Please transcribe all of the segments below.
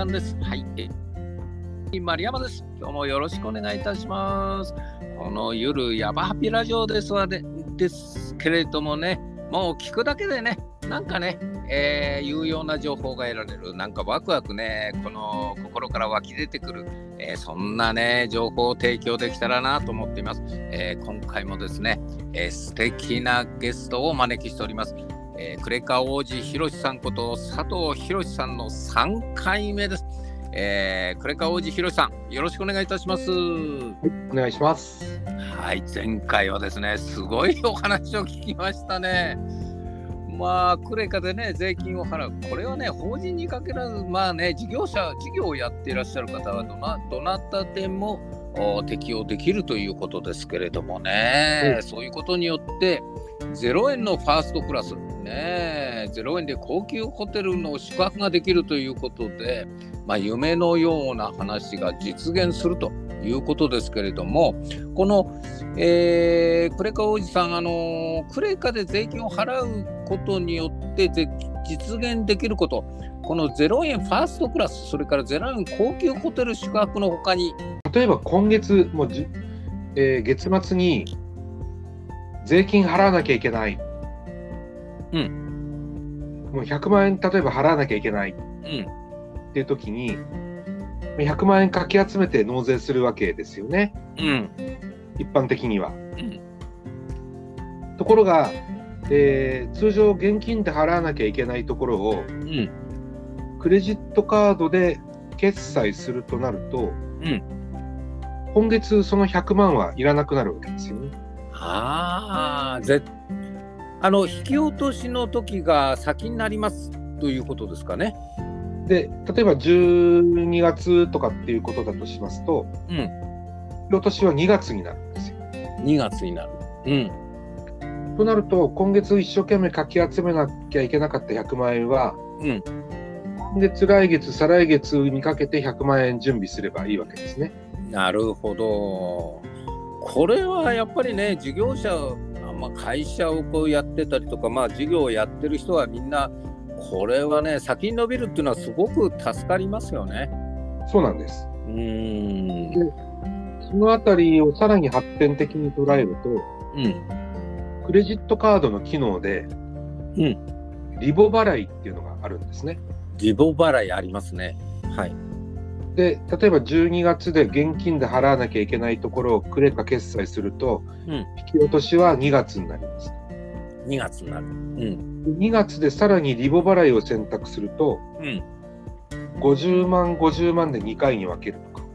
間です。はい。え丸山です。今日もよろしくお願いいたします。この夜、ヤバハピラジオですわで、ですけれどもね、もう聞くだけでね、なんかね、えー、有用な情報が得られる、なんかワクワクね、この心から湧き出てくる、えー、そんなね、情報を提供できたらなと思っています。えー、今回もですね、えー、素敵なゲストをお招きしております。えー、クレカ王子ひろしさんこと佐藤ひろしさんの3回目です。えー、クレカ王子ひろしさん、よろしくお願いいたします。はい、お願いします。はい、前回はですね、すごいお話を聞きましたね。まあ、クレカでね、税金を払う。これはね、法人にかけらず、まあね、事業者、事業をやっていらっしゃる方はどな、どなたでも適用できるということですけれどもね、うん、そういうことによって、0円のファーストクラス、ね、0円で高級ホテルの宿泊ができるということで、まあ、夢のような話が実現するということですけれども、この、えー、クレカおじさん、あのクレカで税金を払うことによって実現できること、この0円ファーストクラス、それから0円高級ホテル宿泊のほかに。例えば今月、もうじ、えー、月末に税金払わなきゃいけない。うん。もう100万円、例えば払わなきゃいけない。うん。っていう時に、100万円かき集めて納税するわけですよね。うん。一般的には。うん。ところが、えー、通常現金で払わなきゃいけないところを、うん、クレジットカードで決済するとなると、うん、今月その100万はいらなくなるわけですよね。ああ、ぜあの引き落としの時が先になりますということですかね。で、例えば12月とかっていうことだとしますと、うん、引き落としは2月になるんですよ。2月になる。うん。となると、今月一生懸命かき集めなきゃいけなかった100万円は、うん、今月、来月、再来月にかけて100万円準備すればいいわけですね。なるほど。これはやっぱりね、事業者、まあ、会社をこうやってたりとか、まあ、事業をやってる人はみんな、これはね、先に伸びるっていうのはすごく助かりますよね。そうなんです。うんでそのあたりをさらに発展的に捉えると、うん、クレジットカードの機能で、うん、リボ払いっていうのがあるんですね。リボ払いありますね。はい。で例えば12月で現金で払わなきゃいけないところをクレカ決済すると、うん、引き落としは2月になります。2月になる。うん、2月でさらにリボ払いを選択すると、うん、50万、50万で2回に分けるとか。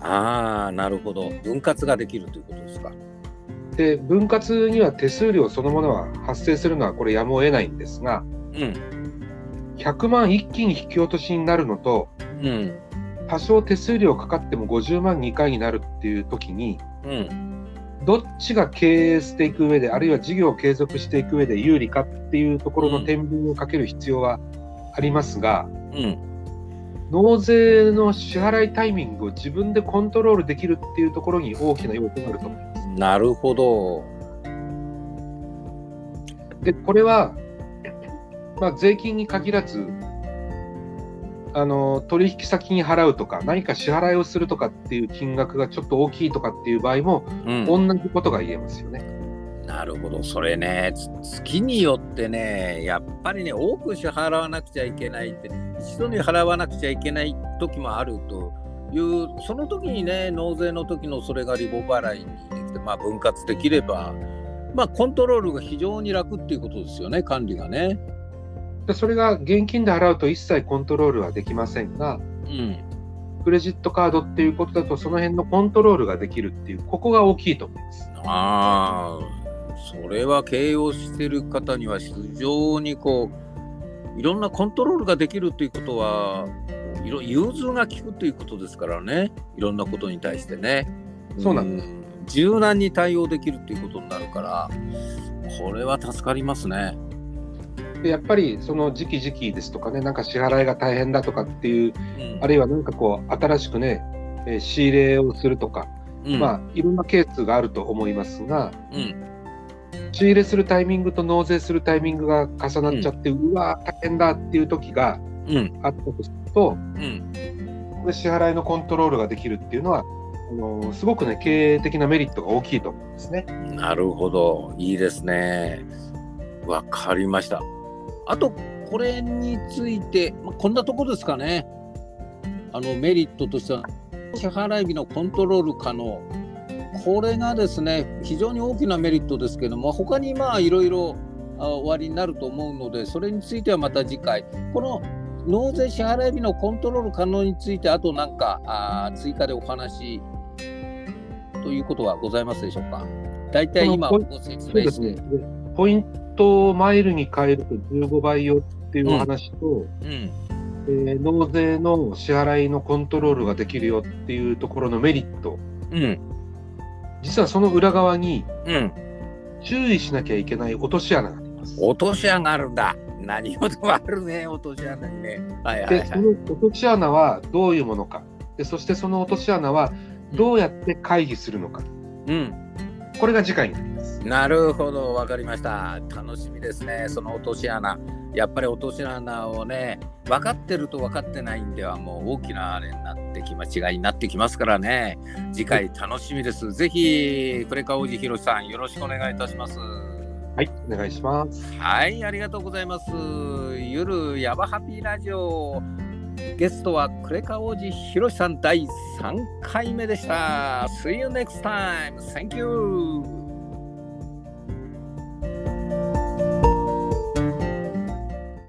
ああ、なるほど。分割ができるということですか。で、分割には手数料そのものは発生するのはこれやむを得ないんですが、うん、100万一気に引き落としになるのと、うん、多少手数料かかっても50万2回になるっていう時に、うん、どっちが経営していく上で、あるいは事業を継続していく上で有利かっていうところの天秤をかける必要はありますが、うん、納税の支払いタイミングを自分でコントロールできるっていうところに大きな要素があると思います。なるほど。で、これは、まあ、税金に限らず、あの取引先に払うとか、何か支払いをするとかっていう金額がちょっと大きいとかっていう場合も、うん、同じことが言えますよね。なるほど、それね、月によってね、やっぱりね、多く支払わなくちゃいけないって、一度に払わなくちゃいけない時もあるという、その時にね、納税の時のそれがリボ払いにできて、まあ、分割できれば、まあ、コントロールが非常に楽っていうことですよね、管理がね。でそれが現金で払うと一切コントロールはできませんが、うん、クレジットカードっていうことだと、その辺のコントロールができるっていう、ここが大きいと思います。ああ、それは経営をしている方には非常にこう、いろんなコントロールができるということは、いろ融通が利くということですからね、いろんなことに対してね。そうなんです。柔軟に対応できるということになるから、これは助かりますね。でやっぱりその時期時期ですとかね、なんか支払いが大変だとかっていう、うん、あるいはなんかこう、新しくね、えー、仕入れをするとか、うん、まあ、いろんなケースがあると思いますが、うん、仕入れするタイミングと納税するタイミングが重なっちゃって、うん、うわ、大変だっていう時があったとすると、で支払いのコントロールができるっていうのは、あのすごくね、経営的なメリットが大きいと思うんですね。なるほど、いいですね。わかりました。あと、これについて、まあ、こんなとこですかね。あのメリットとしては、支払い日のコントロール可能。これがですね、非常に大きなメリットですけども、他にまあいろいろ終わりになると思うので、それについてはまた次回。この納税支払い日のコントロール可能について、あと何かあ追加でお話ということはございますでしょうか。大体今ご説明して。ポイントをマイルに変えると15倍よっていうお話と、うんうんえー、納税の支払いのコントロールができるよっていうところのメリット、うん、実はその裏側に、うん、注意しなきゃいけない落とし穴があります。落とし穴があるんだ。何事もあるね、落とし穴にね。はいはい、はい、で、その落とし穴はどういうものか。で、そしてその落とし穴はどうやって回避するのか。うん。これが次回になります。なるほど、わかりました。楽しみですね、その落とし穴。やっぱり落とし穴をね、分かってると分かってないんでは、もう大きなあれになってきま、違いになってきますからね、次回楽しみです。ぜひ、クレカ王子ひろしさん、よろしくお願いいたします。はい、お願いします。はい、ありがとうございます。ゆるやばハピーラジオ。ゲストはクレカ王子ひろしさん第3回目でした。See you next time. Thank you.